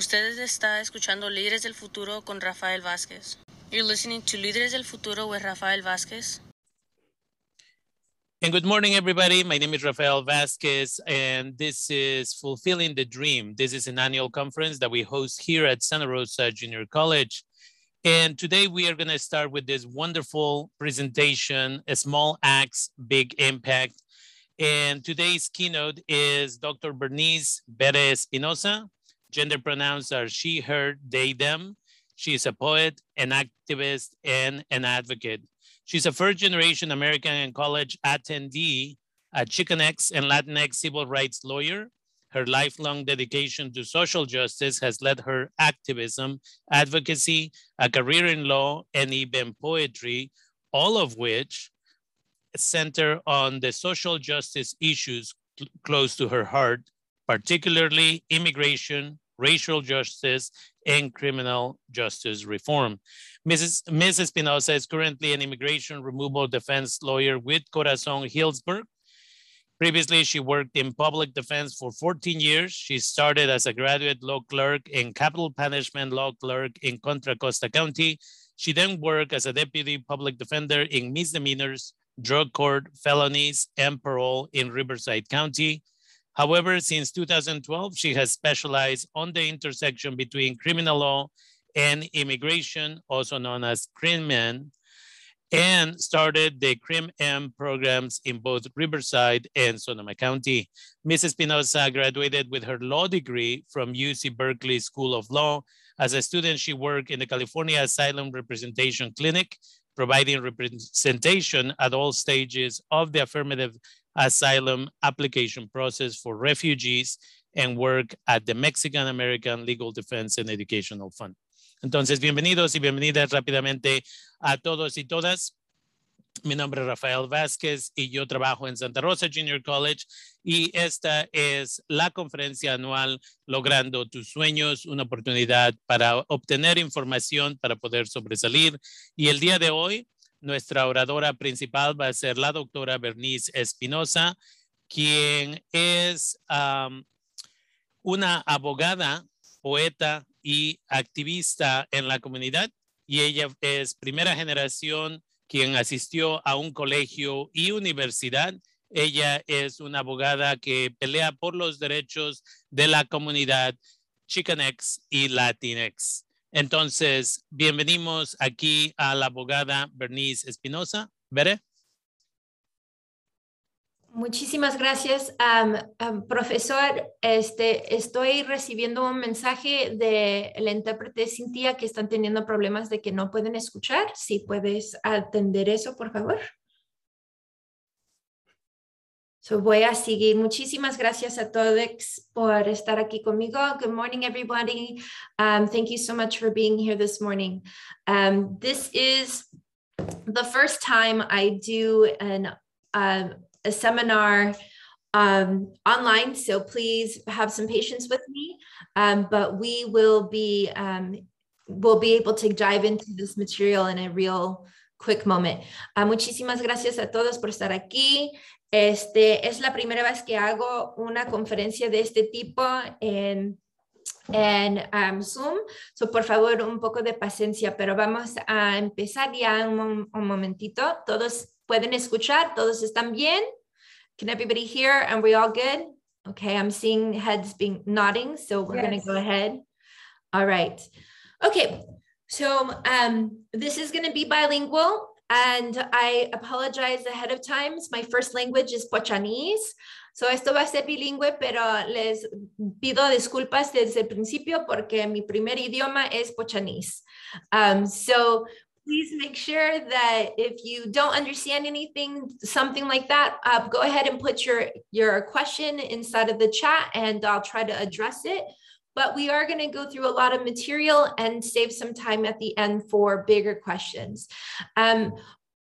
Ustedes está escuchando Líderes del Futuro con Rafael Vázquez. You're listening to Líderes del Futuro with Rafael Vázquez. And good morning, everybody. My name is Rafael Vasquez, and this is Fulfilling the Dream. This is an annual conference that we host here at Santa Rosa Junior College. And today we are going to start with this wonderful presentation, small acts, big impact. And today's keynote is Dr. Bernice Bere Espinosa. Gender pronouns are she, her, they, them. She is a poet, an activist, and an advocate. She's a first generation American and college attendee, a Chicanx and Latinx civil rights lawyer. Her lifelong dedication to social justice has led her activism, advocacy, a career in law, and even poetry, all of which center on the social justice issues close to her heart, particularly immigration, racial justice, and criminal justice reform. Mrs. Ms. Espinosa is currently an immigration removal defense lawyer with Corazon Hillsburg. Previously, she worked in public defense for 14 years. She started as a graduate law clerk and capital punishment law clerk in Contra Costa County. She then worked as a deputy public defender in misdemeanors, drug court, felonies, and parole in Riverside County. However, since 2012, she has specialized on the intersection between criminal law and immigration, also known as CRIMM, and started the CRIM-M programs in both Riverside and Sonoma County. Ms. Espinosa graduated with her law degree from UC Berkeley School of Law. As a student, she worked in the California Asylum Representation Clinic, providing representation at all stages of the affirmative asylum application process for refugees and work at the Mexican American Legal Defense and Educational Fund. Entonces, bienvenidos y bienvenidas rápidamente a todos y todas. Mi nombre es Rafael Vázquez y yo trabajo en Santa Rosa Junior College y esta es la conferencia anual Logrando tus sueños, una oportunidad para obtener información para poder sobresalir. Y el día de hoy, nuestra oradora principal va a ser la doctora Bernice Espinosa, quien es um, una abogada, poeta y activista en la comunidad y ella es primera generación quien asistió a un colegio y universidad. Ella es una abogada que pelea por los derechos de la comunidad Chicanx y Latinx. Entonces, bienvenidos aquí a la abogada Bernice Espinosa. ¿Veré? Muchísimas gracias, um, profesor. Este, estoy recibiendo un mensaje de la intérprete Cintia que están teniendo problemas de que no pueden escuchar. Si puedes atender eso, por favor. So voy a seguir. Muchísimas gracias a todos por estar aquí conmigo. Good morning, everybody. Um, thank you so much for being here this morning. Um, this is the first time I do an uh, a seminar um, online, so please have some patience with me. Um, but we will be um, will be able to dive into this material in a real quick moment. Uh, muchísimas gracias a todos por estar aquí. Este es la primera vez que hago una conferencia de este tipo en en um, Zoom. So, por favor, un poco de paciencia, pero vamos a empezar ya un, un momentito. Todos pueden escuchar, todos están bien. Can everybody hear? And we all good? Okay, I'm seeing heads being nodding, so we're yes. going to go ahead. All right. Okay, so um, this is going to be bilingual, and I apologize ahead of time. My first language is Pochanese. So esto va a ser bilingüe, pero les pido disculpas desde el principio porque mi primer idioma es Pochanese. Um, so please make sure that if you don't understand anything, something like that, uh, go ahead and put your, your question inside of the chat and I'll try to address it. But we are going to go through a lot of material and save some time at the end for bigger questions. Um,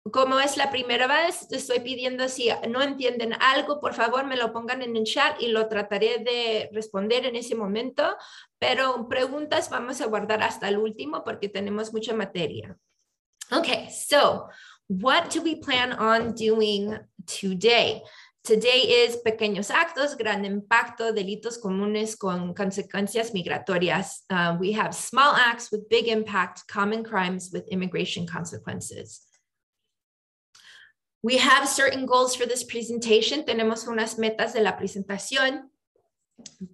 como es la primera vez, te estoy pidiendo si no entienden algo, por favor me lo pongan en el chat y lo trataré de responder en ese momento, pero preguntas vamos a guardar hasta el último porque tenemos mucha materia. Okay, so what do we plan on doing today? Today is pequeños actos, gran impacto, delitos comunes con consecuencias migratorias. Uh, we have small acts with big impact, common crimes with immigration consequences. We have certain goals for this presentation. Tenemos unas metas de la presentación.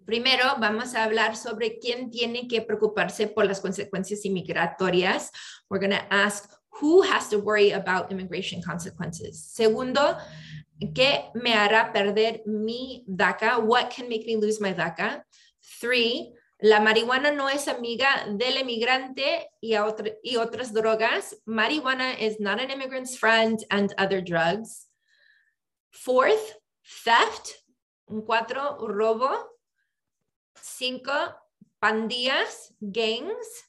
Primero, vamos a hablar sobre quién tiene que preocuparse por las consecuencias inmigratorias. We're going to ask who has to worry about immigration consequences. Segundo, ¿qué me hará perder mi DACA? What can make me lose my DACA? Three, la marihuana no es amiga del inmigrante y, otro, y otras drogas. Marijuana is not an immigrant's friend and other drugs. Fourth, theft. Cuatro, robo. Cinco, pandillas, gangs.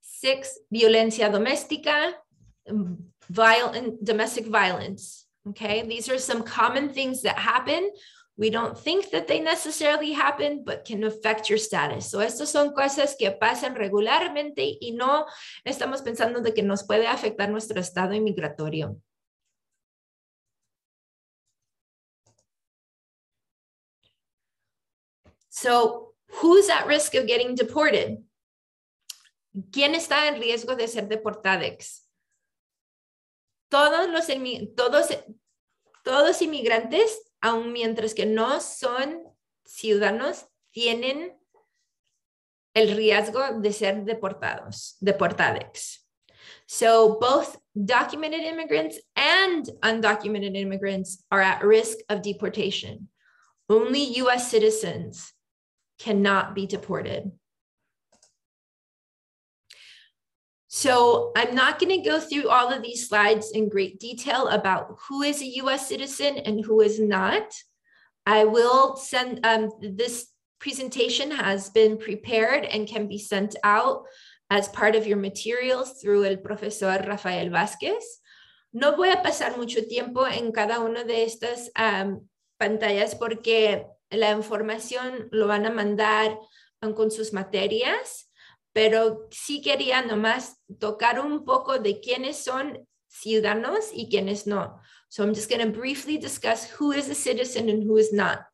Six, violencia doméstica, violent, domestic violence. Okay, these are some common things that happen. We don't think that they necessarily happen, but can affect your status. So, estas son cosas que pasan regularmente y no estamos pensando de que nos puede afectar nuestro estado inmigratorio. So, who's at risk of getting deported? ¿Quién está en riesgo de ser deportados? Todos los todos, todos inmigrantes, aun mientras que no son ciudadanos, tienen el riesgo de ser deportados, deportados. So both documented immigrants and undocumented immigrants are at risk of deportation. Only US citizens cannot be deported. So I'm not going to go through all of these slides in great detail about who is a US citizen and who is not. I will send, um, this presentation has been prepared and can be sent out as part of your materials through el profesor Rafael Vázquez. No voy a pasar mucho tiempo en cada una de estas um, pantallas porque la información lo van a mandar con sus materias pero sí quería nomás tocar un poco de quiénes son ciudadanos y quiénes no. So I'm just going to briefly discuss who is a citizen and who is not.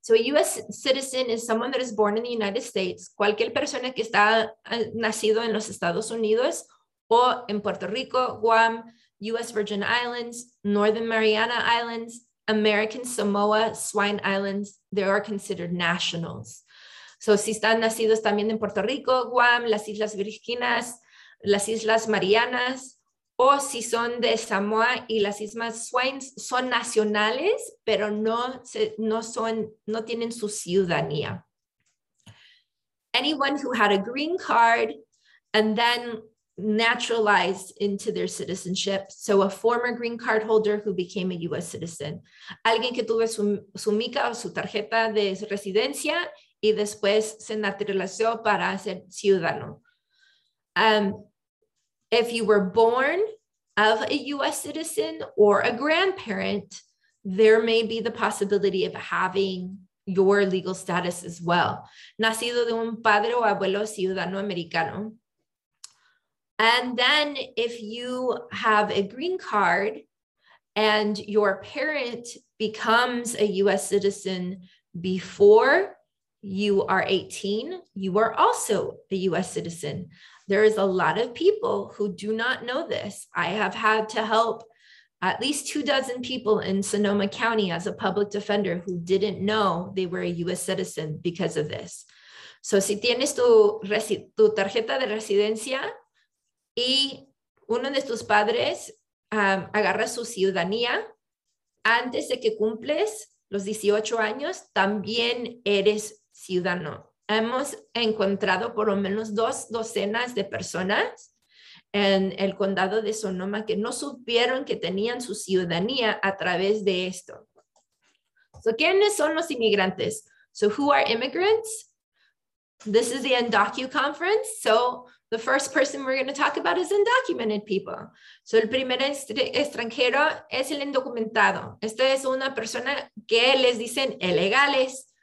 So a US citizen is someone that is born in the United States, cualquier persona que está nacido en los Estados Unidos o en Puerto Rico, Guam, US Virgin Islands, Northern Mariana Islands, American Samoa, Swains Islands, they are considered nationals. So, si están nacidos también en Puerto Rico, Guam, las Islas Virginas, las Islas Marianas, o si son de Samoa y las Islas Swines, son nacionales, pero no, no, son, no tienen su ciudadanía. Anyone who had a green card and then naturalized into their citizenship. So a former green card holder who became a US citizen. Alguien que tuvo su, su mica o su tarjeta de residencia y después se naturalizó para ser ciudadano. Um, if you were born of a US citizen or a grandparent, there may be the possibility of having your legal status as well. Nacido de un padre o abuelo ciudadano americano. And then if you have a green card and your parent becomes a US citizen before you are 18, you are also a US citizen. There is a lot of people who do not know this. I have had to help at least two dozen people in Sonoma County as a public defender who didn't know they were a US citizen because of this. So, si tienes tu, tu tarjeta de residencia y uno de tus padres um, agarra su ciudadanía antes de que cumples los 18 años, también eres ciudadano. Hemos encontrado por lo menos dos docenas de personas en el condado de Sonoma que no supieron que tenían su ciudadanía a través de esto. So, ¿quiénes son los inmigrantes? So, who are immigrants? This is the Undocu conference. So, the first person we're going to talk about is undocumented people. So, el primer extranjero es el indocumentado. Esta es una persona que les dicen ilegales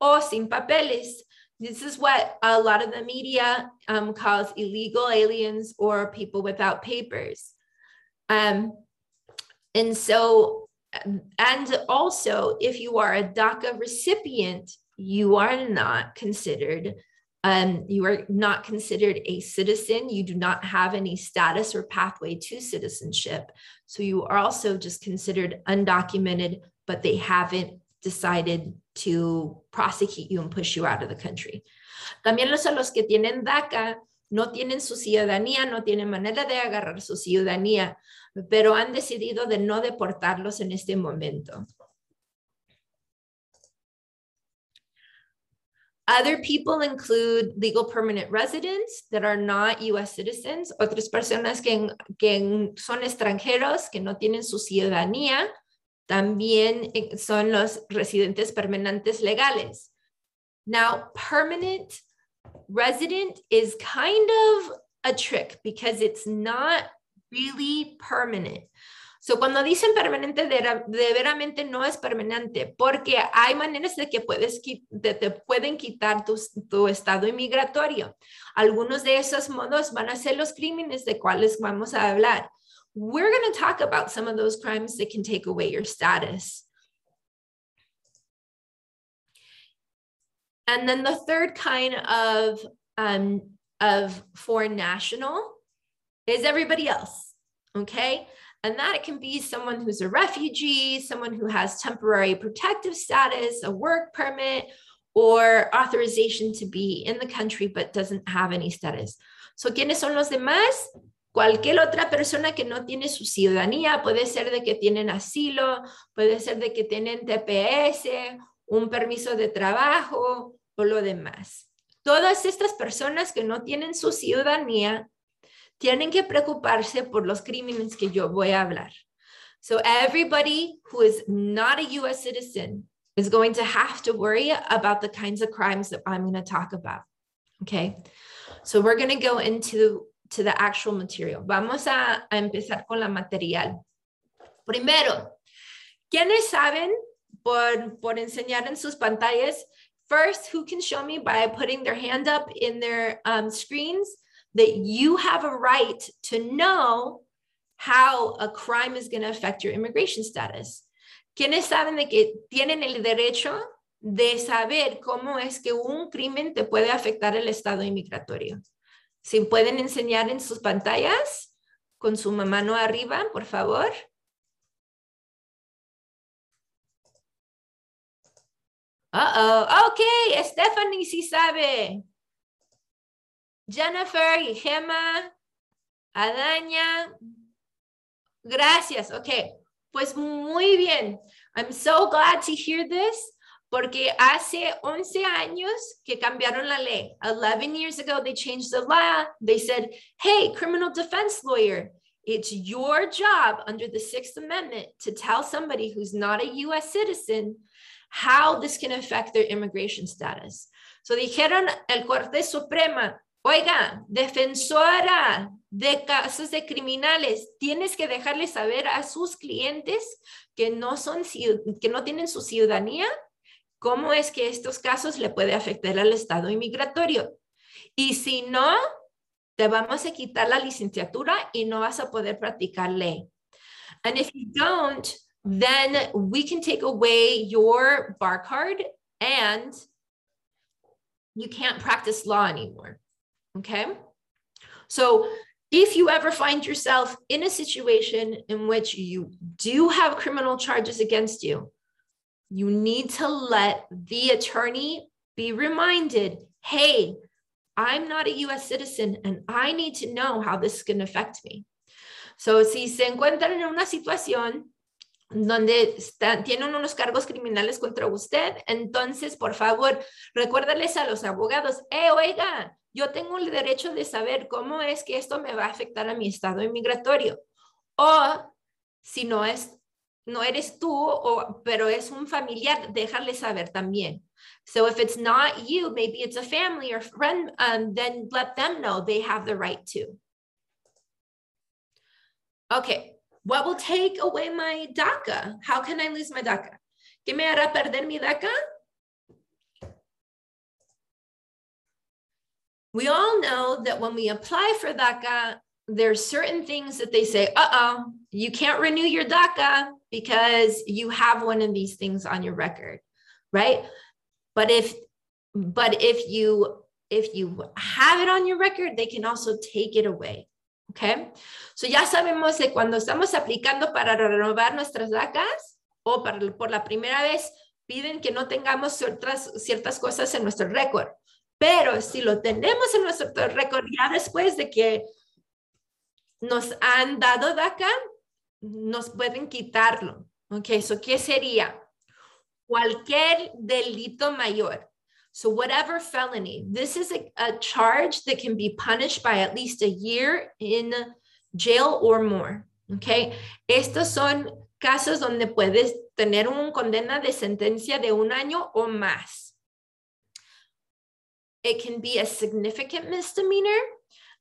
o sin papeles. This is what a lot of the media um, calls illegal aliens or people without papers. Um, and so and also, if you are a DACA recipient, you are not considered um, you are not considered a citizen. You do not have any status or pathway to citizenship. So you are also just considered undocumented, but they haven't decided to prosecute you and push you out of the country. También los, los que tienen DACA no tienen su ciudadanía, no tienen manera de agarrar su ciudadanía, pero han decidido de no deportarlos en este momento. Other people include legal permanent residents that are not US citizens, otras personas que, que son extranjeros, que no tienen su ciudadanía, también eh, son los residentes permanentes legales. Now, permanent resident is kind of a trick because it's not really permanent. So, cuando dicen permanente, de, de veramente no es permanente, porque hay maneras de que puedes, de, te pueden quitar tu, tu estado inmigratorio. Algunos de esos modos van a ser los crímenes de cuales vamos a hablar. We're going to talk about some of those crimes that can take away your status. And then the third kind of, um, of foreign national is everybody else, okay? And that can be someone who's a refugee, someone who has temporary protective status, a work permit, or authorization to be in the country but doesn't have any status. So, ¿quiénes son los demás? Cualquier otra persona que no tiene su ciudadanía, puede ser de que tienen asilo, puede ser de que tienen TPS, un permiso de trabajo o lo demás. Todas estas personas que no tienen su ciudadanía tienen que preocuparse por los crímenes que yo voy a hablar. So everybody who is not a US citizen is going to have to worry about the kinds of crimes that I'm going to talk about. Okay. So we're going to go into to the actual material. Vamos a, empezar con la material. Primero, ¿quiénes saben por, por enseñar en sus pantallas? First, who can show me by putting their hand up in their um, screens? that you have a right to know how a crime is going to affect your immigration status. ¿Quiénes saben de que tienen el derecho de saber cómo es que un crimen te puede afectar el estado inmigratorio? Si pueden enseñar en sus pantallas con su mano arriba, por favor. Uh oh, ok, Stephanie sí sabe. Jennifer y Gemma, Adaña. Gracias. Ok, pues muy bien. I'm so glad to hear this porque hace 11 años que cambiaron la ley. 11 years ago, they changed the law. They said, hey, criminal defense lawyer, it's your job under the Sixth Amendment to tell somebody who's not a US citizen how this can affect their immigration status. So dijeron el Corte Suprema, Oiga, defensora de casos de criminales, tienes que dejarle saber a sus clientes que no son que no tienen su ciudadanía, cómo es que estos casos le puede afectar al estado inmigratorio. Y si no, te vamos a quitar la licenciatura y no vas a poder practicar ley. And if you don't, then we can take away your bar card and you can't practice law anymore. Okay. So if you ever find yourself in a situation in which you do have criminal charges against you, you need to let the attorney be reminded hey, I'm not a US citizen and I need to know how this to affect me. So, si se encuentran en una situación donde tienen unos cargos criminales contra usted, entonces, por favor, recuérdales a los abogados, eh, oiga, yo tengo el derecho de saber cómo es que esto me va a afectar a mi estado inmigratorio. O si no es, no eres tú, o, pero es un familiar, déjale saber también. So if it's not you, maybe it's a family or friend, um, then let them know they have the right to. Okay, what will take away my DACA? How can I lose my DACA? ¿Qué me hará perder mi DACA? We all know that when we apply for DACA, there's certain things that they say, uh-oh, you can't renew your DACA because you have one of these things on your record, right? But if but if you if you have it on your record, they can also take it away. Okay? So ya sabemos que cuando estamos aplicando para renovar nuestras DACAs o para, por la primera vez, piden que no tengamos ciertas, ciertas cosas en nuestro récord. Pero si lo tenemos en nuestro récord ya después de que nos han dado DACA, nos pueden quitarlo. Ok, so ¿qué sería? Cualquier delito mayor. So whatever felony, this is a, a charge that can be punished by at least a year in jail or more. Ok, estos son casos donde puedes tener un condena de sentencia de un año o más. It can be a significant misdemeanor,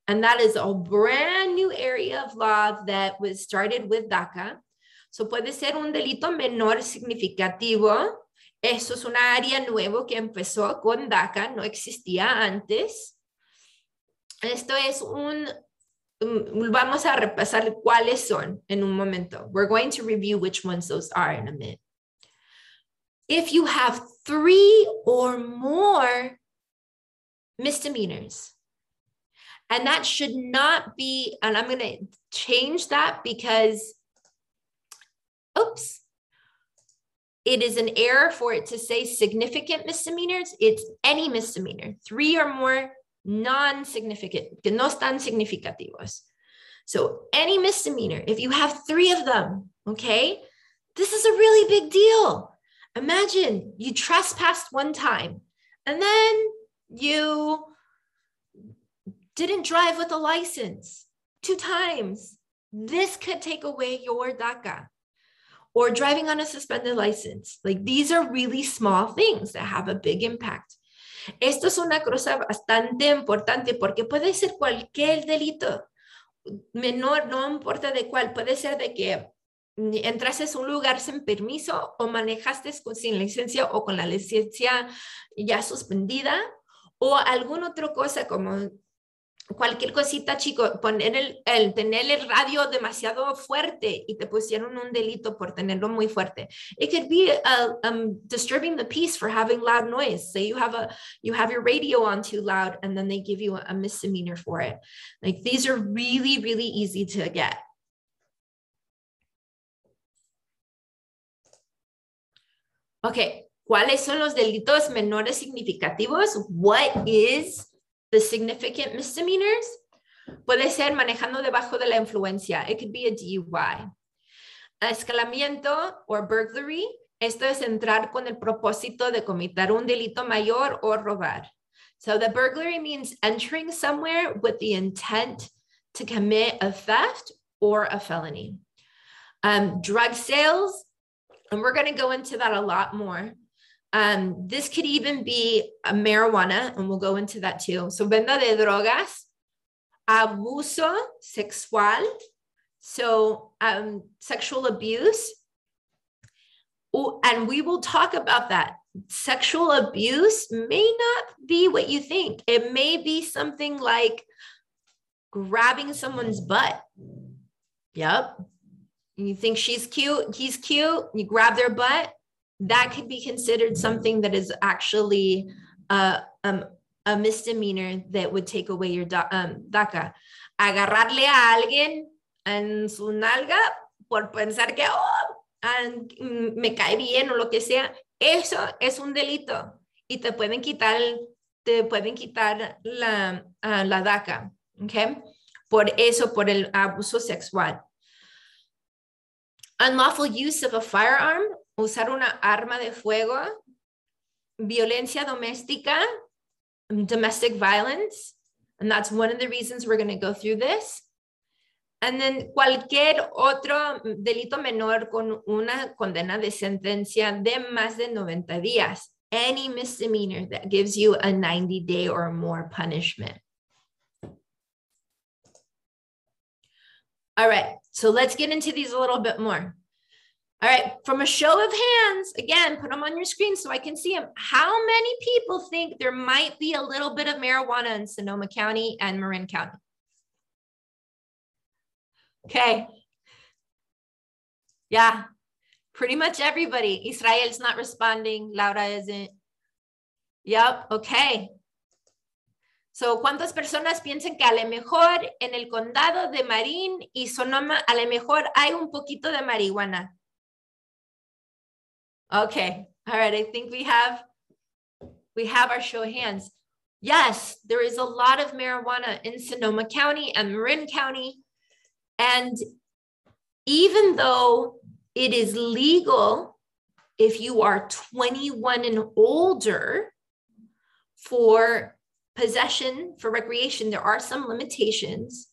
and that is a brand new area of law that was started with DACA. So puede ser un delito menor significativo. Eso es una área nuevo que empezó con DACA, no existía antes. Esto es un, mm, vamos a repasar cuáles son en un momento. We're going to review which ones those are in a minute. If you have three or more misdemeanors, and that should not be, and I'm going to change that because, oops, it is an error for it to say significant misdemeanors. It's any misdemeanor, three or more non-significant, que no están significativos. So any misdemeanor, if you have three of them, okay, this is a really big deal. Imagine you trespassed one time and then you didn't drive with a license two times. This could take away your DACA or driving on a suspended license. Like these are really small things that have a big impact. Esto es una cosa bastante importante porque puede ser cualquier delito menor, no importa de cuál, puede ser de que entraste a un lugar sin permiso o manejaste sin licencia o con la licencia ya suspendida o alguna otra cosa como cualquier cosita, chico, poner el, tener el radio demasiado fuerte y te pusieron un delito por tenerlo muy fuerte. It could be uh, um, disturbing the peace for having loud noise. Say you have a you have your radio on too loud, and then they give you a, a misdemeanor for it. Like these are really really easy to get. Okay, ¿cuáles son los delitos menores significativos? What is the significant misdemeanors? Puede ser manejando debajo de la influencia. It could be a DUI. Escalamiento or burglary. Esto es entrar con el propósito de cometer un delito mayor o robar. So the burglary means entering somewhere with the intent to commit a theft or a felony. Um, drug sales, and we're going to go into that a lot more. Um, this could even be a marijuana, and we'll go into that too. So, venda de drogas, abuso sexual, so um, sexual abuse. and we will talk about that. Sexual abuse may not be what you think. It may be something like grabbing someone's butt. Yep, you think she's cute, he's cute, you grab their butt, that could be considered something that is actually uh, um, a misdemeanor that would take away your um, DACA. Agarrarle a alguien en su nalga por pensar que oh, me cae bien o lo que sea, eso es un delito y te pueden quitar, te pueden quitar la, uh, la DACA, ¿ok? Por eso, por el abuso sexual. Unlawful use of a firearm, usar una arma de fuego, violencia doméstica, domestic violence, and that's one of the reasons we're going to go through this. And then cualquier otro delito menor con una condena de sentencia de más de 90 días. Any misdemeanor that gives you a 90 day or more punishment. All right, so let's get into these a little bit more. All right, from a show of hands, again, put them on your screen so I can see them. How many people think there might be a little bit of marijuana in Sonoma County and Marin County? Okay. Yeah, pretty much everybody. Israel's not responding. Laura isn't. Yep, okay. So, ¿cuántas personas piensan que a lo mejor en el condado de Marín y Sonoma a lo mejor hay un poquito de marihuana? Okay, all right, I think we have we have our show of hands. Yes, there is a lot of marijuana in Sonoma County and Marin County. And even though it is legal if you are 21 and older for possession for recreation, there are some limitations.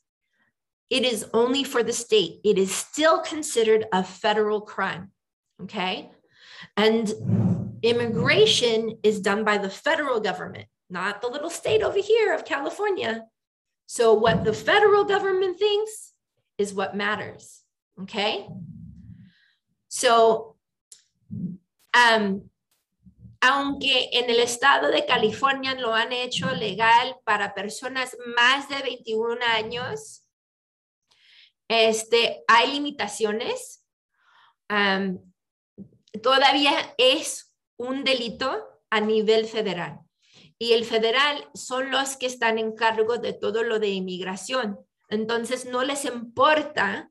It is only for the state. It is still considered a federal crime. Okay. And immigration is done by the federal government, not the little state over here of California. So, what the federal government thinks is what matters. Okay. So, um, aunque en el estado de California lo han hecho legal para personas más de 21 años, este, hay limitaciones. Todavía es un delito a nivel federal. Y el federal son los que están en cargo de todo lo de inmigración. Entonces, no les importa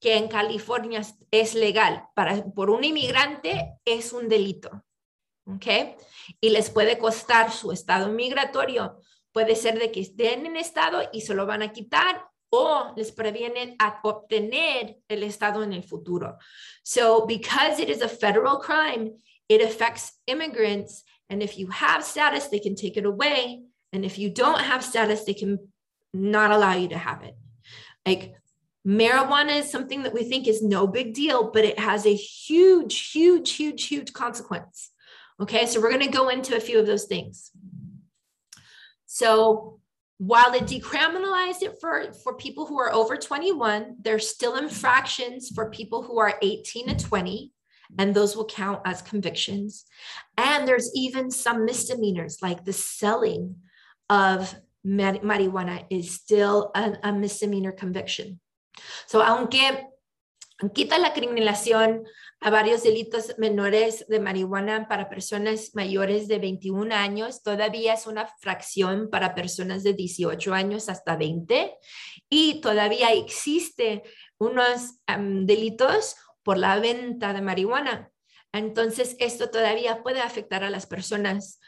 que en California es legal. Para, por un inmigrante es un delito. ¿ok? Y les puede costar su estado migratorio. Puede ser de que estén en estado y se lo van a quitar o les previenen a obtener el estado en el futuro. So because it is a federal crime, it affects immigrants. And if you have status, they can take it away. And if you don't have status, they can not allow you to have it. Like marijuana is something that we think is no big deal, but it has a huge, huge, huge, huge consequence. Okay, so we're going to go into a few of those things. So while it decriminalized it for, for people who are over 21, there's still infractions for people who are 18 to 20, and those will count as convictions. And there's even some misdemeanors, like the selling of marijuana is still a, a misdemeanor conviction. So aunque quita la criminalización a varios delitos menores de marihuana para personas mayores de 21 años, todavía es una fracción para personas de 18 años hasta 20 y todavía existe unos delitos por la venta de marihuana. Entonces, esto todavía puede afectar a las personas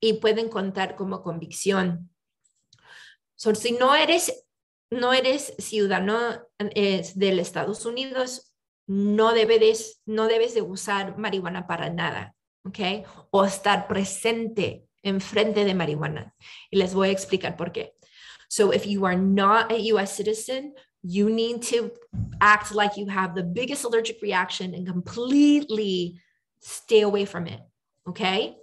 y pueden contar como convicción. si no eres no eres ciudadano eh, del Estados Unidos, no debes, no debes de usar marihuana para nada, ¿ok? O estar presente enfrente de marihuana. Y les voy a explicar por qué. So if you are not a US citizen, you need to act like you have the biggest allergic reaction and completely stay away from it, okay?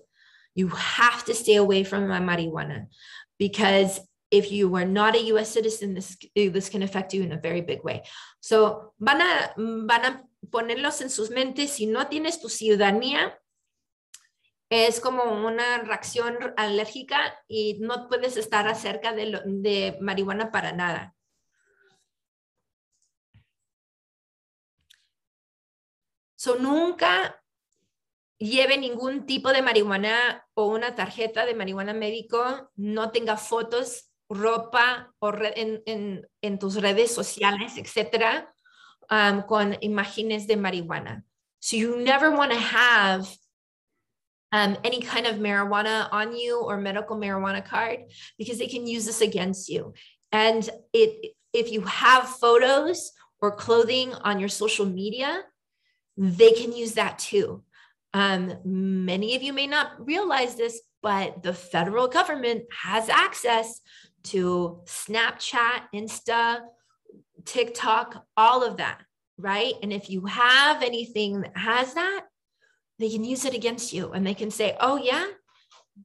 You have to stay away from marijuana because if you are not a US citizen, this, this can affect you in a very big way. So, van a, van a ponerlos en sus mentes, si no tienes tu ciudadanía, es como una reacción alérgica y no puedes estar acerca de, de marihuana para nada. So, nunca lleve ningún tipo de marihuana o una tarjeta de marihuana médico, no tenga fotos ropa o en, en, en, tus redes sociales, etcétera, um, con imágenes de marihuana. So you never want to have um, any kind of marijuana on you or medical marijuana card because they can use this against you. And it, if you have photos or clothing on your social media, they can use that too. Um, many of you may not realize this, but the federal government has access to Snapchat, Insta, TikTok, all of that, right? And if you have anything that has that, they can use it against you and they can say, oh, yeah.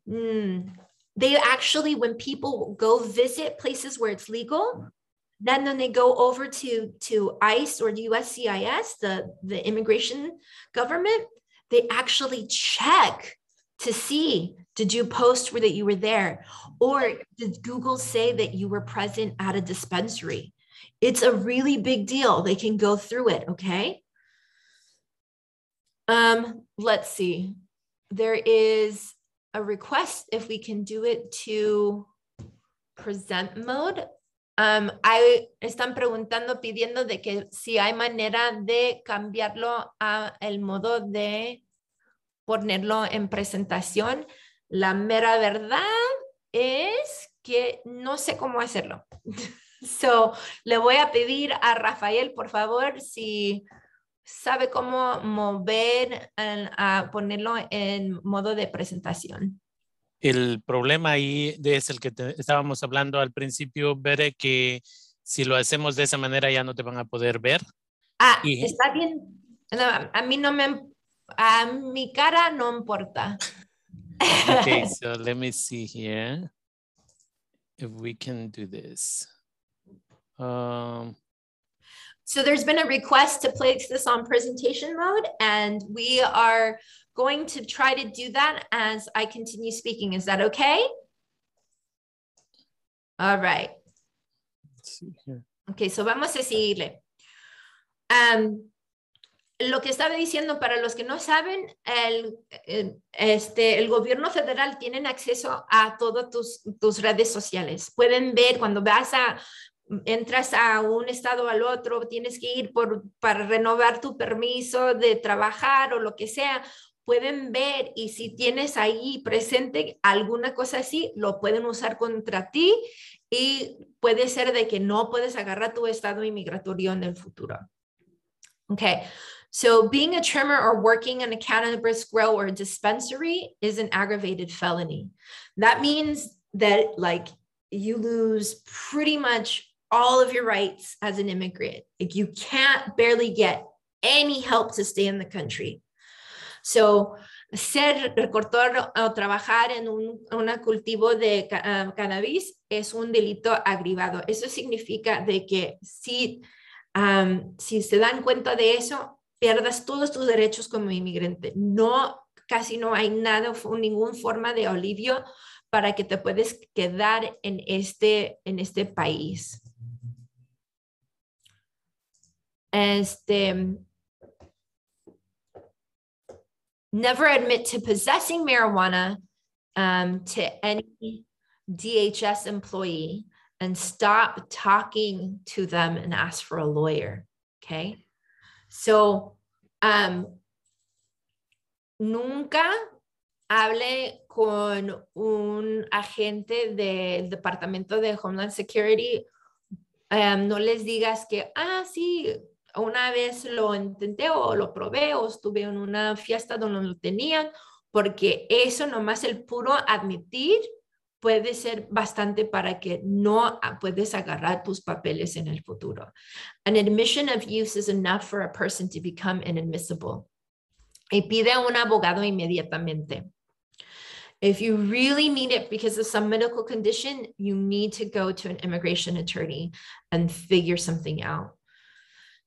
Mm. They actually, when people go visit places where it's legal, then then they go over to, to ICE or the USCIS, the, the immigration government, they actually check to see did you post that you were there or did google say that you were present at a dispensary It's a really big deal. They can go through it, okay? Um, let's see. There is a request if we can do it to present mode. Um, hay, están preguntando, pidiendo de que si hay manera de cambiarlo a el modo de ponerlo en presentación. La mera verdad es que no sé cómo hacerlo. So, le voy a pedir a Rafael, por favor, si sabe cómo mover, a ponerlo en modo de presentación. El problema ahí es el que estábamos hablando al principio, Bere, que si lo hacemos de esa manera ya no te van a poder ver. Ah, está bien. a mí no me, a mi cara no importa. Okay, so let me see here if we can do this. Um, so there's been a request to place this on presentation mode, and we are going to try to do that as I continue speaking. Is that okay? All right. Let's see here. Okay, so vamos a seguirle. Um, lo que estaba diciendo, para los que no saben, el, este, el gobierno federal tiene acceso a todas tus, tus redes sociales. Pueden ver cuando vas a, entras a un estado al otro, tienes que ir por, para renovar tu permiso de trabajar o lo que sea. Pueden ver y si tienes ahí presente alguna cosa así, lo pueden usar contra ti y puede ser de que no puedes agarrar tu estado inmigratorio en el futuro. Okay, So being a trimmer or working in a cannabis grow or dispensary is an aggravated felony. That means that like you lose pretty much all of your rights as an immigrant. Like you can't barely get any help to stay in the country. So ser recortor o trabajar en un una cultivo de uh, cannabis es un delito agravado. Eso significa de que si, um, si se dan cuenta de eso, pierdas todos tus derechos como inmigrante. No, casi no hay nada, ninguna forma de alivio para que te puedes quedar en este, en este país. Este, never admit to possessing marijuana um, to any DHS employee and stop talking to them and ask for a lawyer. Okay. So, um, nunca hable con un agente del Departamento de Homeland Security. Um, no les digas que, ah, sí, una vez lo intenté o lo probé o estuve en una fiesta donde lo tenían, porque eso nomás el puro admitir puede ser bastante para que no puedes agarrar tus papeles en el futuro. An admission of use is enough for a person to become inadmissible. Y pide a un abogado inmediatamente. If you really need it because of some medical condition, you need to go to an immigration attorney and figure something out.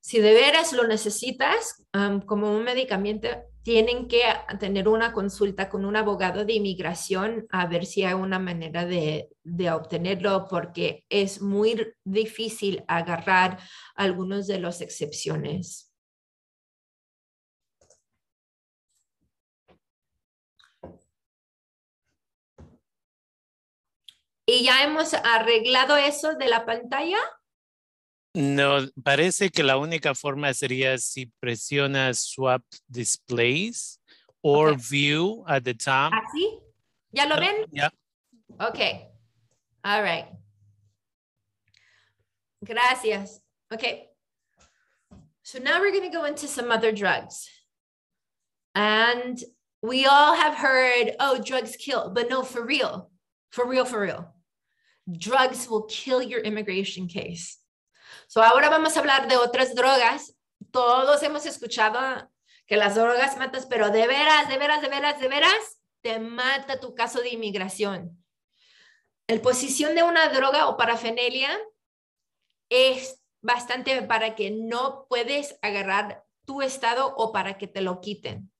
Si de veras lo necesitas um, como un medicamento, tienen que tener una consulta con un abogado de inmigración a ver si hay una manera de, de obtenerlo, porque es muy difícil agarrar algunos de las excepciones. ¿Y ya hemos arreglado eso de la pantalla? No, parece que la única forma sería si presionas swap displays or okay. view at the top. ¿Ah, ¿Así? ¿Ya lo ah, ven? Yeah. Okay. All right. Gracias. Okay. So now we're going to go into some other drugs. And we all have heard, oh, drugs kill, but no, for real, for real, for real. Drugs will kill your immigration case. So ahora vamos a hablar de otras drogas. Todos hemos escuchado que las drogas matas, pero de veras, de veras, de veras, de veras, te mata tu caso de inmigración. El posición de una droga o parafenelia es bastante para que no puedes agarrar tu estado o para que te lo quiten.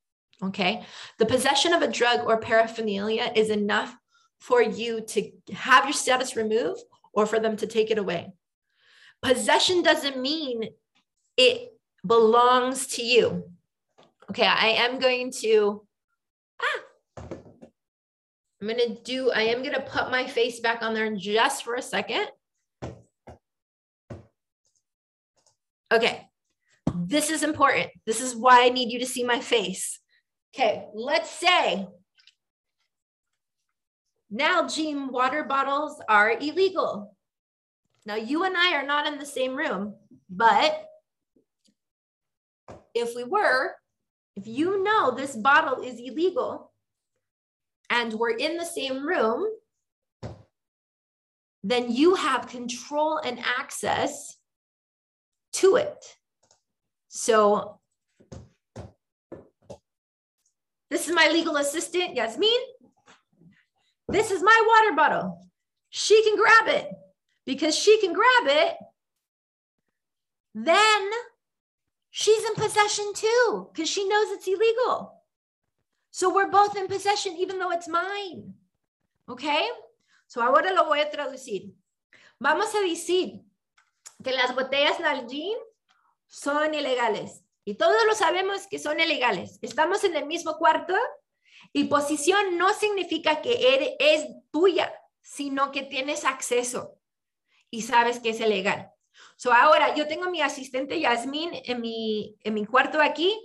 Okay. The possession of a drug or paraphernalia is enough for you to have your status removed or for them to take it away. Possession doesn't mean it belongs to you. Okay, I am going to, ah, I'm going to do, I am going to put my face back on there just for a second. Okay, this is important. This is why I need you to see my face. Okay, let's say now, Nalgene water bottles are illegal. Now, you and I are not in the same room, but if we were, if you know this bottle is illegal and we're in the same room, then you have control and access to it. So this is my legal assistant, Yasmin. This is my water bottle. She can grab it because she can grab it. Then she's in possession too because she knows it's illegal. So we're both in possession even though it's mine. Okay? So ahora lo voy a traducir. Vamos a decir que las botellas Nalgene son ilegales. Y todos lo sabemos que son ilegales. Estamos en el mismo cuarto y posición no significa que es tuya, sino que tienes acceso y sabes que es ilegal. So ahora yo tengo mi asistente Yasmin en mi, en mi cuarto aquí.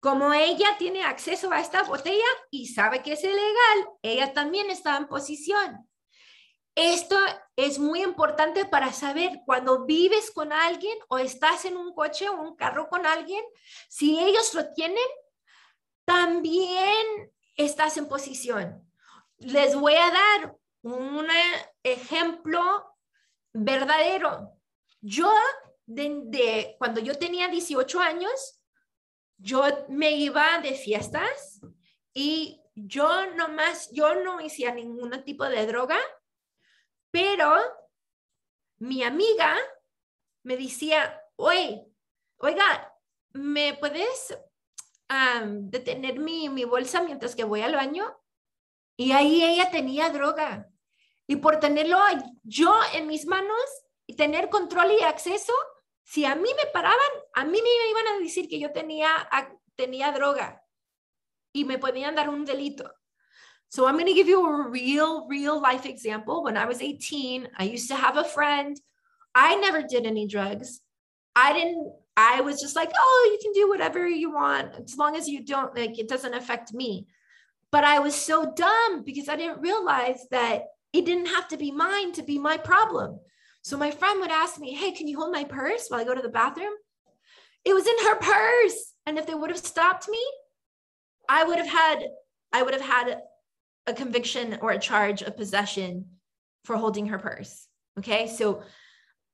Como ella tiene acceso a esta botella y sabe que es ilegal, ella también está en posición. Esto es muy importante para saber cuando vives con alguien o estás en un coche o un carro con alguien, si ellos lo tienen, también estás en posición. Les voy a dar un ejemplo verdadero. Yo, cuando yo tenía 18 años, yo me iba de fiestas y yo nomás, yo no hacía ningún tipo de droga, pero mi amiga me decía, oye, oiga, ¿me puedes de tener mi, mi bolsa mientras que voy al baño. Y ahí ella tenía droga. Y por tenerlo yo en mis manos y tener control y acceso, si a mí me paraban, a mí me iban a decir que yo tenía, tenía droga y me podían dar un delito. So I'm going to give you a real, real life example. When I was 18, I used to have a friend. I never did any drugs. I didn't I was just like, oh, you can do whatever you want as long as you don't like it doesn't affect me. But I was so dumb because I didn't realize that it didn't have to be mine to be my problem. So my friend would ask me, hey, can you hold my purse while I go to the bathroom? It was in her purse. And if they would have stopped me, I would have had I would have had a conviction or a charge of possession for holding her purse. Okay. So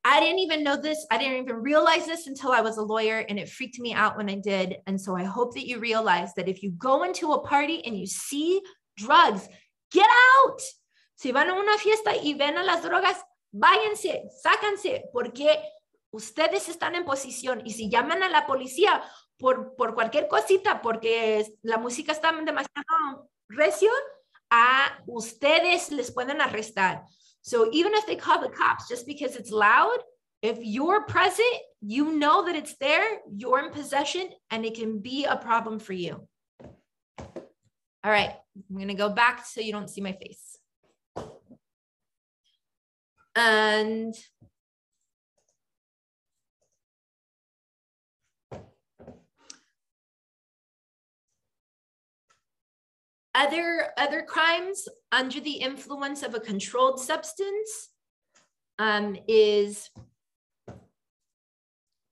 I didn't even know this. I didn't even realize this until I was a lawyer, and it freaked me out when I did. And so I hope that you realize that if you go into a party and you see drugs, get out. Si van a una fiesta y ven a las drogas, váyanse, sácanse, porque ustedes están en posición. Y si llaman a la policía por, por cualquier cosita, porque la música está demasiado recio, a ustedes les pueden arrestar. So even if they call the cops just because it's loud, if you're present, you know that it's there, you're in possession, and it can be a problem for you. All right, I'm gonna go back so you don't see my face. And Other, other crimes under the influence of a controlled substance um, is,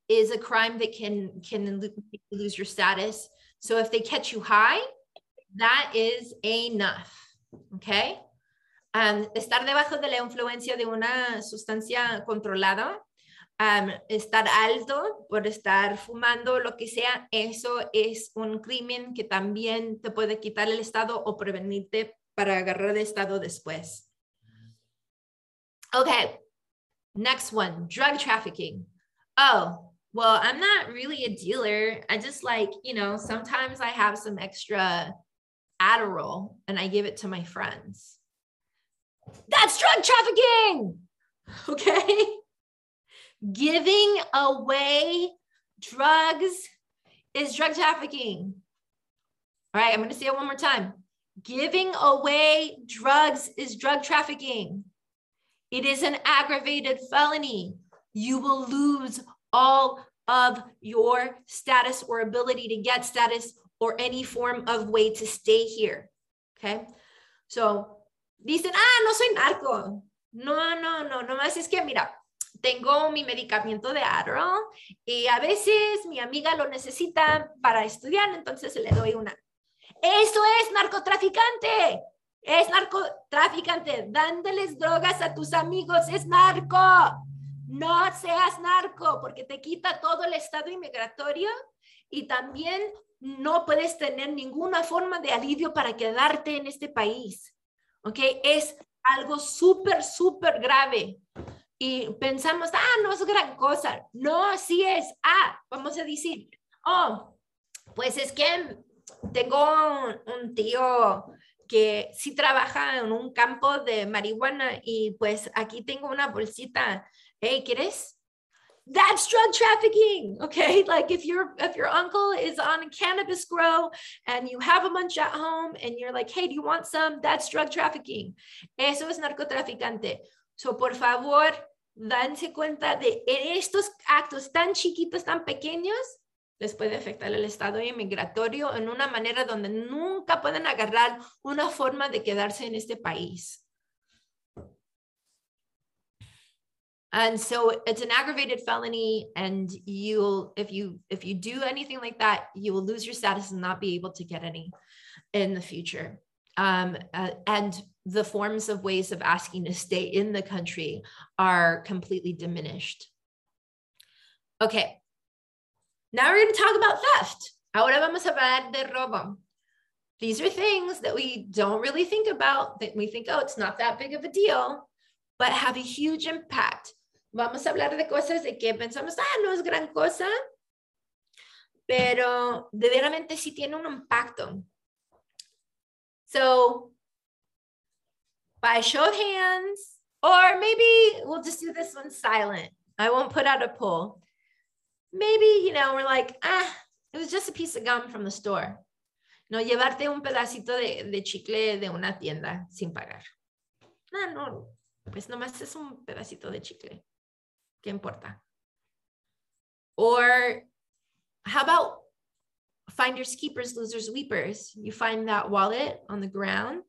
is a crime that can, can lose your status. So if they catch you high, that is enough, okay? Um, estar debajo de la influencia de una sustancia controlada um, estar alto por estar fumando, lo que sea, eso es un crimen que también te puede quitar el estado o prevenirte para agarrar el estado después. Okay, next one, drug trafficking. Oh, well, I'm not really a dealer. I just like, you know, sometimes I have some extra Adderall and I give it to my friends. That's drug trafficking. Okay. Giving away drugs is drug trafficking. All right, I'm going to say it one more time. Giving away drugs is drug trafficking. It is an aggravated felony. You will lose all of your status or ability to get status or any form of way to stay here. Okay. So, dicen, ah, no soy narco. No, no, no, no más es que, mira, tengo mi medicamento de Adderall y a veces mi amiga lo necesita para estudiar, entonces le doy una. Eso es narcotraficante. Es narcotraficante. Dándoles drogas a tus amigos es narco. No seas narco porque te quita todo el estado inmigratorio y también no puedes tener ninguna forma de alivio para quedarte en este país. ¿Ok? Es algo súper, súper grave. Y pensamos, ah, no es gran cosa. No, sí es. Ah, vamos a decir, oh, pues es que tengo un, tío que sí trabaja en un campo de marihuana y pues aquí tengo una bolsita. Hey, ¿quieres? That's drug trafficking. Okay. Like if your if your uncle is on a cannabis grow and you have a bunch at home and you're like, hey, do you want some? That's drug trafficking. Eso es narcotraficante. So por favor, danse cuenta de estos actos tan chiquitos, tan pequeños, les puede afectar el estado inmigratorio en una manera donde nunca pueden agarrar una forma de quedarse en este país. And so it's an aggravated felony and you'll if you if you do anything like that, you will lose your status and not be able to get any in the future. Um, uh, and the forms of ways of asking to stay in the country are completely diminished. Okay, now we're going to talk about theft. Ahora vamos a hablar de robo. These are things that we don't really think about, that we think, oh, it's not that big of a deal, but have a huge impact. Vamos a hablar de cosas de que pensamos, ah, no es gran cosa, pero de veramente sí tiene un impacto. So, by show of hands, or maybe we'll just do this one silent. I won't put out a poll maybe, you know, we're like, ah, it was just a piece of gum from the store. No, llevarte un pedacito de, chicle de una tienda sin pagar. No, no, pues nomás es un pedacito de chicle. ¿Qué importa? Or how about finders, keepers, losers, weepers? You find that wallet on the ground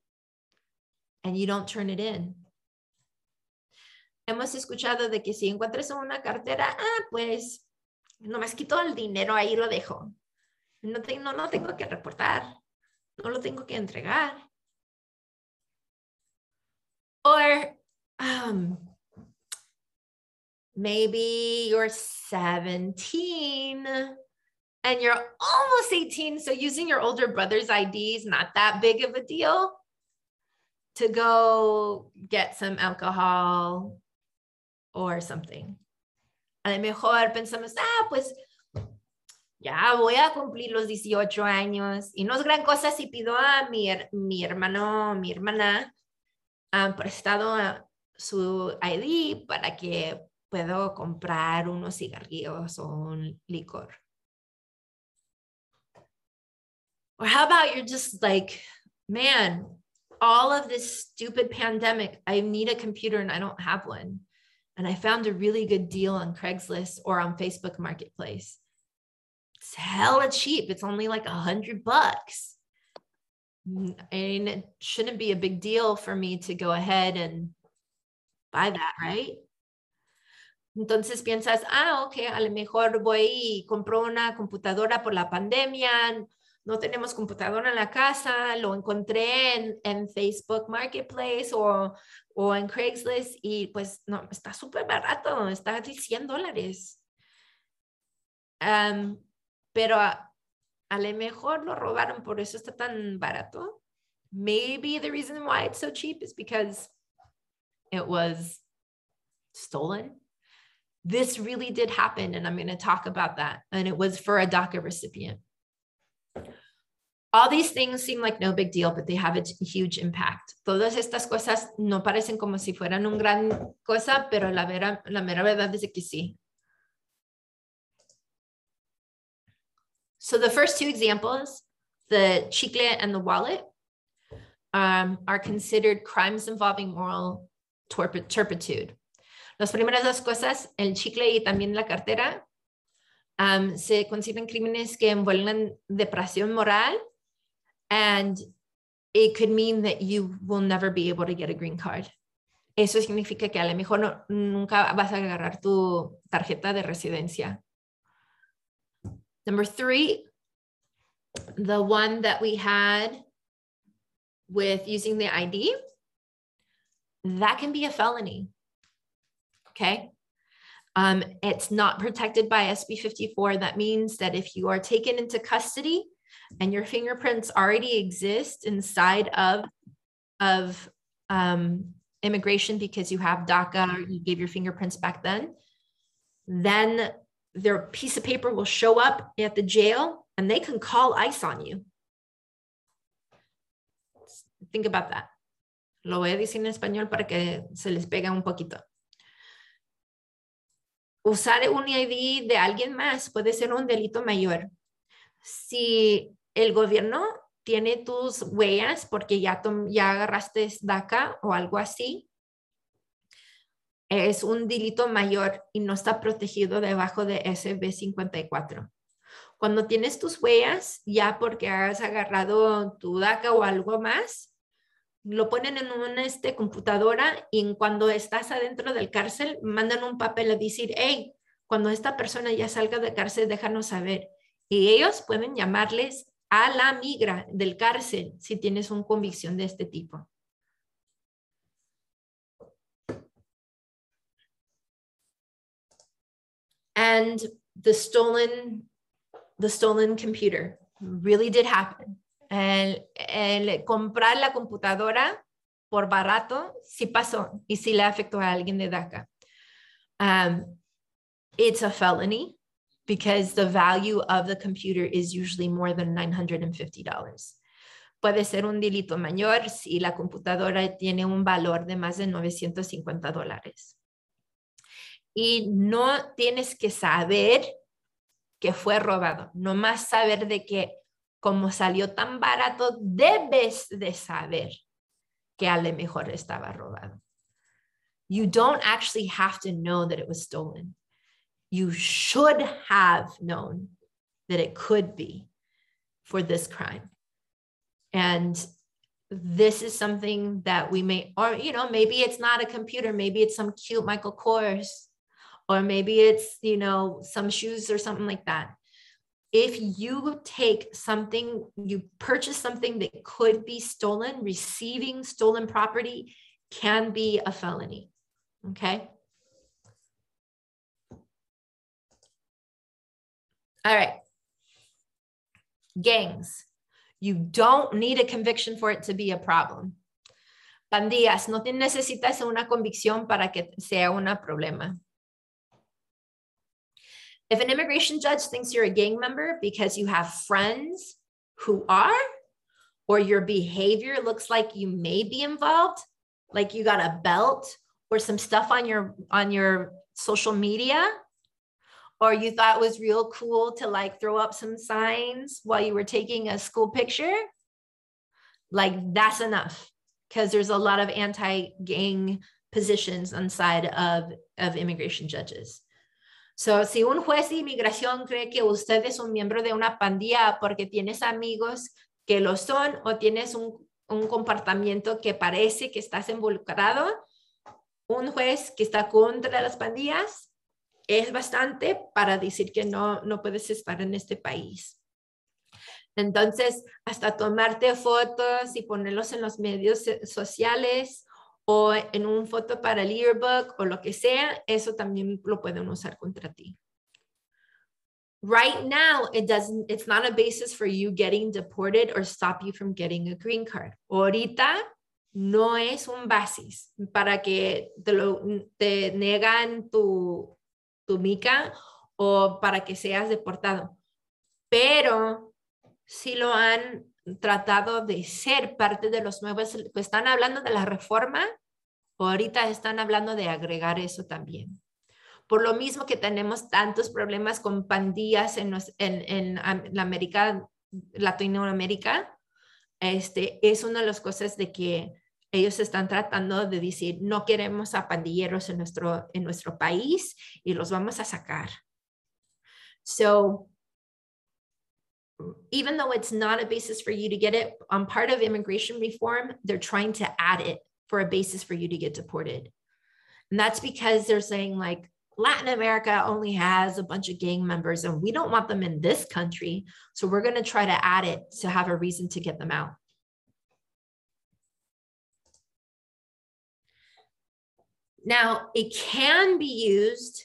and you don't turn it in. Hemos escuchado de que si encuentras una cartera, ah, pues nomás quito el dinero, ahí lo dejo. No, te, no, no tengo que reportar, no lo tengo que entregar. Or um, maybe you're 17 and you're almost 18. So using your older brother's ID is not that big of a deal to go get some alcohol or something. A lo mejor pensamos, ah, pues ya voy a cumplir los 18 años y no es gran cosa si pido a mi, mi hermano, mi hermana han prestado su ID para que puedo comprar unos cigarrillos o un licor. Or how about you're just like, man, all of this stupid pandemic, I need a computer and I don't have one and I found a really good deal on Craigslist or on Facebook Marketplace. It's hella cheap. It's only like a hundred bucks. And it shouldn't be a big deal for me to go ahead and buy that, right? Entonces piensas, ah, ok, a lo mejor voy y una computadora por la pandemia, no tenemos computadora en la casa, lo encontré en, Facebook Marketplace o, o, en Craigslist y pues no, está súper barato, está de 100 dólares. Um, pero a, a lo mejor lo robaron, por eso está tan barato. Maybe the reason why it's so cheap is because it was stolen. This really did happen, and I'm going to talk about that. And it was for a DACA recipient. All these things seem like no big deal, but they have a huge impact. Todas estas cosas no parecen como si fueran un gran cosa, pero la, vera, la mera verdad es que sí. So the first two examples, the chicle and the wallet, um, are considered crimes involving moral turpitude. Las primeras dos cosas, el chicle y también la cartera, se consideran crímenes que envuelven depresión moral and it could mean that you will never be able to get a green card. Eso significa que a lo mejor no, nunca vas a agarrar tu tarjeta de residencia. Number three, the one that we had with using the ID, that can be a felony. Okay. Um, it's not protected by SB 54. That means that if you are taken into custody and your fingerprints already exist inside of, of um, immigration because you have DACA, or you gave your fingerprints back then, then their piece of paper will show up at the jail and they can call ICE on you. Think about that. Lo voy a decir en español para que se les pega un poquito. Usar un ID de alguien más puede ser un delito mayor. Si el gobierno tiene tus huellas porque ya, ya agarraste DACA o algo así, es un delito mayor y no está protegido debajo de SB 54. Cuando tienes tus huellas, ya porque has agarrado tu DACA o algo más, lo ponen en una este, computadora y cuando estás adentro del cárcel, mandan un papel a decir, hey, cuando esta persona ya salga de cárcel, déjanos saber. Y ellos pueden llamarles a la migra del cárcel si tienes una convicción de este tipo. And the stolen, the stolen computer really did happen. El, el comprar la computadora por barato sí pasó y sí le afectó a alguien de DACA. Um, it's a felony because the value of the computer is usually more than $950. Puede ser un delito mayor si la computadora tiene un valor de más de 950 dólares. Y no tienes que saber que fue robado, nomás saber de que como salió tan barato, debes de saber que a lo mejor estaba robado. You don't actually have to know that it was stolen. You should have known that it could be for this crime. And this is something that we may, or, you know, maybe it's not a computer, maybe it's some cute Michael Kors, or maybe it's, you know, some shoes or something like that if you take something, you purchase something that could be stolen, receiving stolen property can be a felony. Okay. All right. Gangs. You don't need a conviction for it to be a problem. Pandillas, no necesitas una convicción para que sea un problema. If an immigration judge thinks you're a gang member because you have friends who are, or your behavior looks like you may be involved, like you got a belt or some stuff on your on your social media, or you thought it was real cool to like throw up some signs while you were taking a school picture, like that's enough because there's a lot of anti-gang positions on side of, of immigration judges. So, si un juez de inmigración cree que usted es un miembro de una pandilla porque tienes amigos que lo son o tienes un, un comportamiento que parece que estás involucrado, un juez que está contra las pandillas es bastante para decir que no, no puedes estar en este país. Entonces, hasta tomarte fotos y ponerlos en los medios sociales o en un foto para el yearbook o lo que sea, eso también lo pueden usar contra ti. Right now, it doesn't, it's not a basis for you getting deported or stop you from getting a green card. Ahorita no es un basis para que te, lo, te negan tu, tu mica o para que seas deportado. Pero sí lo han tratado de ser parte de los nuevos, pues están hablando de la reforma, ahorita están hablando de agregar eso también. Por lo mismo que tenemos tantos problemas con pandillas en, en, la América, Latinoamérica, este, es una de las cosas de que ellos están tratando de decir, no queremos a pandilleros en nuestro, en nuestro país y los vamos a sacar. So, even though it's not a basis for you to get it on part of immigration reform, they're trying to add it for a basis for you to get deported. And that's because they're saying, like, Latin America only has a bunch of gang members and we don't want them in this country. So we're going to try to add it to have a reason to get them out. Now, it can be used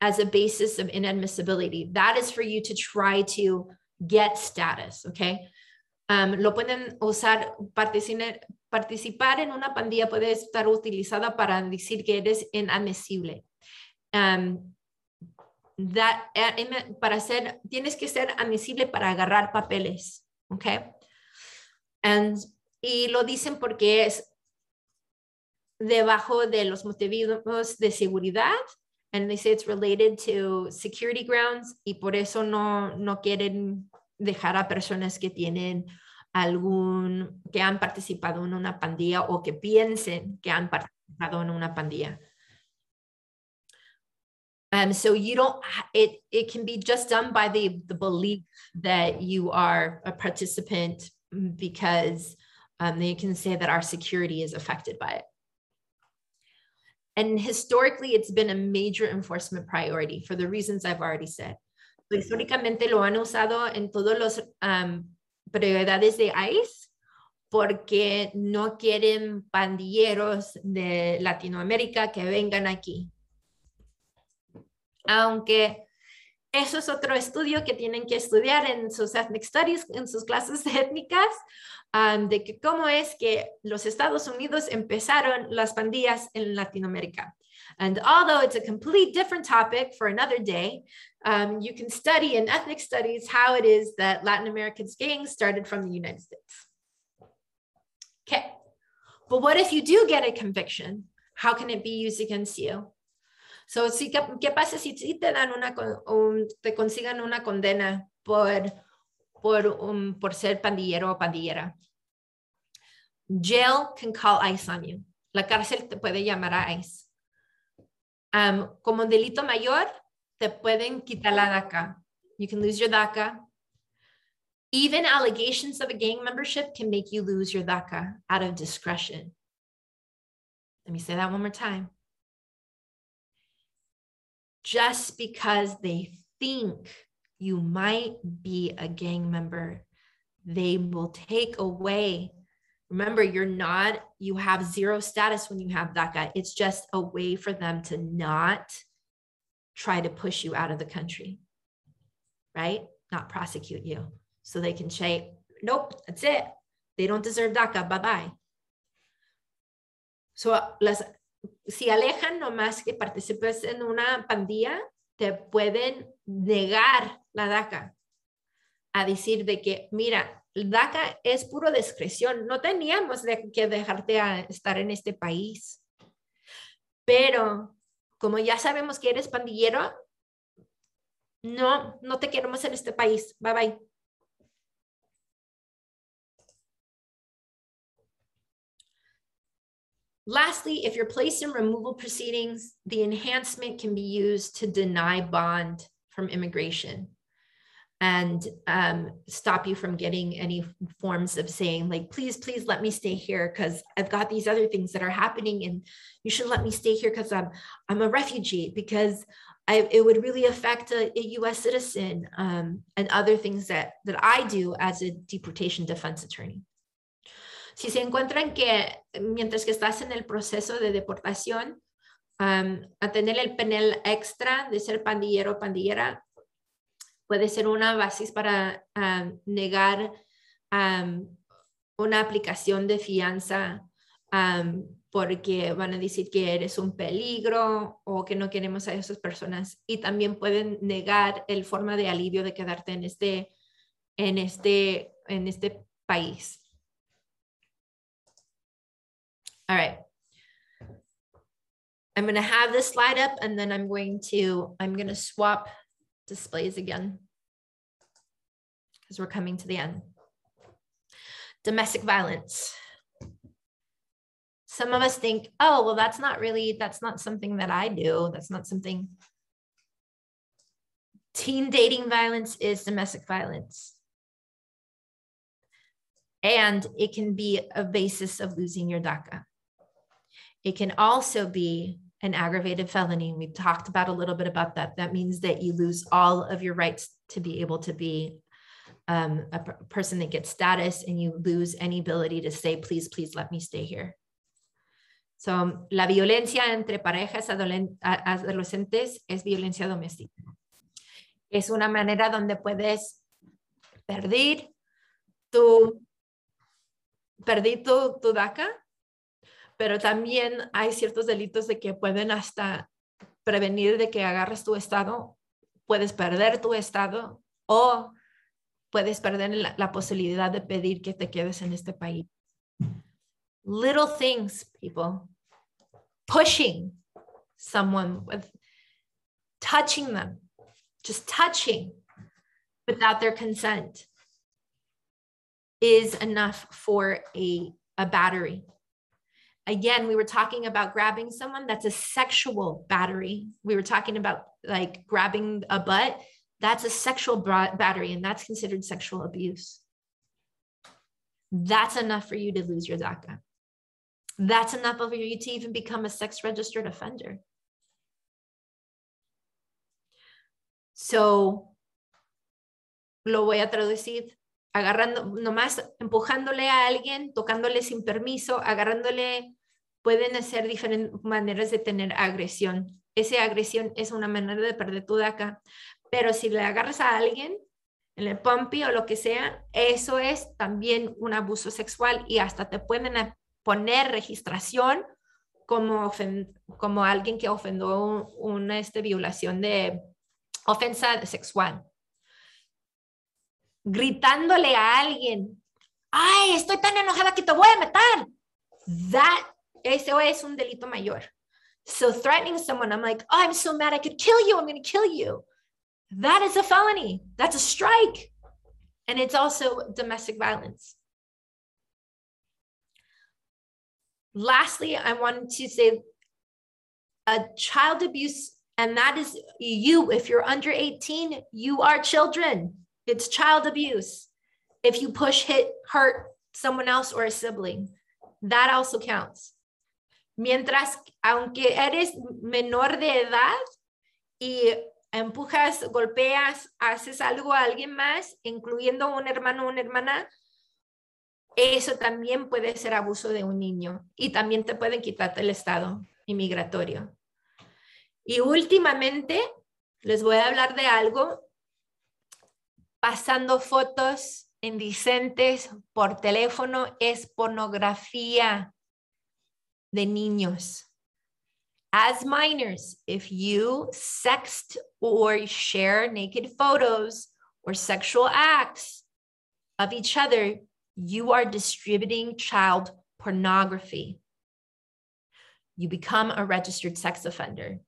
as a basis of inadmissibility. That is for you to try to get status, okay? Um, lo pueden usar, participar en una pandilla puede estar utilizada para decir que eres inadmisible. Um, that, eh, para ser, tienes que ser admisible para agarrar papeles, okay? And, y lo dicen porque es debajo de los motivos de seguridad and they say it's related to security grounds y por eso no, no quieren dejar a personas que tienen algún, que han participado en una pandilla o que piensen que han participado en una pandilla. Um, so you don't, it, it can be just done by the, the belief that you are a participant because um, they can say that our security is affected by it. And historically, it's been a major enforcement priority for the reasons I've already said. Históricamente lo han usado en todos los um, prioridades de ICE porque no quieren pandilleros de Latinoamérica que vengan aquí. Aunque eso es otro estudio que tienen que estudiar en sus ethnic studies, en sus clases étnicas, um, de que cómo es que los Estados Unidos empezaron las pandillas en Latinoamérica. And although it's a complete different topic for another day, um, you can study in ethnic studies how it is that Latin American gangs started from the United States. Okay, but what if you do get a conviction? How can it be used against you? So, si, ¿qué pasa si, si te dan una, un, te consigan una condena por por, ser pandillero o pandillera. Jail can call ICE on you. La cárcel te puede llamar a ICE. Um, como delito mayor, te pueden quitar la DACA. You can lose your DACA. Even allegations of a gang membership can make you lose your DACA out of discretion. Let me say that one more time. Just because they think you might be a gang member. They will take away. Remember, you're not, you have zero status when you have DACA. It's just a way for them to not try to push you out of the country, right? Not prosecute you. So they can say, nope, that's it. They don't deserve DACA. Bye bye. So, uh, las, si alejan nomás que participes en una pandilla, te pueden negar la DACA a decir de que, mira, DACA es puro discreción, no teníamos que dejarte a estar en este país. Pero como ya sabemos que eres pandillero, no, no te queremos en este país. Bye bye. Lastly, if you're placed in removal proceedings, the enhancement can be used to deny bond from immigration and um, stop you from getting any forms of saying like, please, please let me stay here because I've got these other things that are happening and you should let me stay here because I'm, I'm a refugee because I, it would really affect a, a US citizen um, and other things that, that I do as a deportation defense attorney. Si se encuentran que mientras que estás en el proceso de deportación, a tener el penal extra de ser pandillero o pandillera, puede ser una base para negar una aplicación de fianza porque van a decir que eres un peligro o que no queremos a esas personas y también pueden negar el forma de alivio de quedarte en este en este en este país. All right. I'm going to have this slide up and then I'm going to, I'm going to swap displays again because we're coming to the end. Domestic violence. Some of us think, oh, well, that's not really, that's not something that I do. That's not something. Teen dating violence is domestic violence. And it can be a basis of losing your DACA. It can also be an aggravated felony. We talked about a little bit about that. That means that you lose all of your rights to be able to be um, a person that gets status and you lose any ability to say, please, please let me stay here. So, la violencia entre parejas adolescentes es violencia doméstica. Es una manera donde puedes perder tu, perder tu, tu DACA pero también hay ciertos delitos de que pueden hasta prevenir de que agarres tu estado, puedes perder tu estado o puedes perder la, posibilidad de pedir que te quedes en este país. Little things, people. Pushing someone with touching them, just touching without their consent is enough for a, a battery. Again, we were talking about grabbing someone that's a sexual battery. We were talking about like grabbing a butt. That's a sexual battery, and that's considered sexual abuse. That's enough for you to lose your DACA. That's enough for you to even become a sex registered offender. So, lo voy a traducir agarrando, nomás empujándole a alguien, tocándole sin permiso, agarrándole pueden ser diferentes maneras de tener agresión. Esa agresión es una manera de perder tu DACA, pero si le agarras a alguien en el pumpy o lo que sea, eso es también un abuso sexual y hasta te pueden poner registración como, como alguien que ofendió una este, violación de ofensa sexual. Gritándole a alguien, ay, estoy tan enojada que te voy a matar. That Eso es un delito mayor. So threatening someone, I'm like, oh, I'm so mad, I could kill you. I'm going to kill you. That is a felony. That's a strike. And it's also domestic violence. Lastly, I wanted to say a child abuse, and that is you. If you're under 18, you are children. It's child abuse. If you push, hit, hurt someone else or a sibling, that also counts. Mientras, aunque eres menor de edad y empujas, golpeas, haces algo a alguien más, incluyendo un hermano o una hermana, eso también puede ser abuso de un niño y también te pueden quitar el estado inmigratorio. Y últimamente les voy a hablar de algo, pasando fotos indecentes por teléfono es pornografía de niños. As minors, if you sext or share naked photos or sexual acts of each other, you are distributing child pornography. You become a registered sex offender.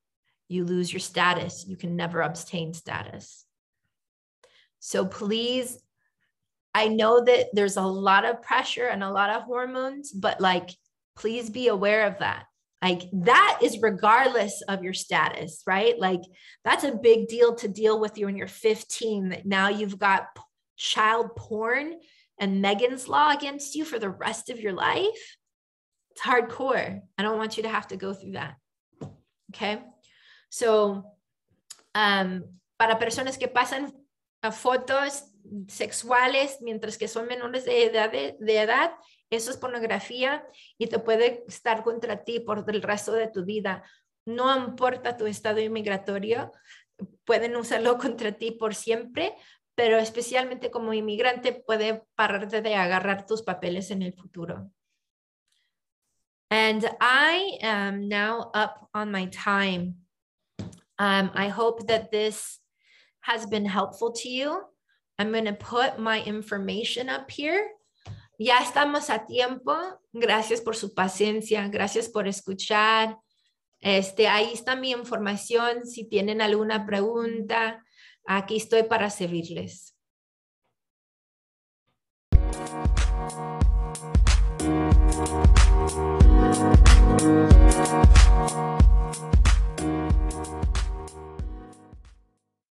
You lose your status. You can never obtain status. So please, I know that there's a lot of pressure and a lot of hormones, but like please be aware of that. Like that is regardless of your status right? Like that's a big deal to deal with you when you're 15 that now you've got child porn and megan's law against you for the rest of your life? It's hardcore. I don't want you to have to go through that. Okay? So um, para personas que pasan fotos sexuales mientras que son menores de edad, de edad Eso es pornografía y te puede estar contra ti por el resto de tu vida. No importa tu estado inmigratorio, pueden usarlo contra ti por siempre, pero especialmente como inmigrante puede pararte de agarrar tus papeles en el futuro. And I am now up on my time. Um, I hope that this has been helpful to you. I'm going to put my information up here. Ya estamos a tiempo. Gracias por su paciencia, gracias por escuchar. Este, ahí está mi información. Si tienen alguna pregunta, aquí estoy para servirles.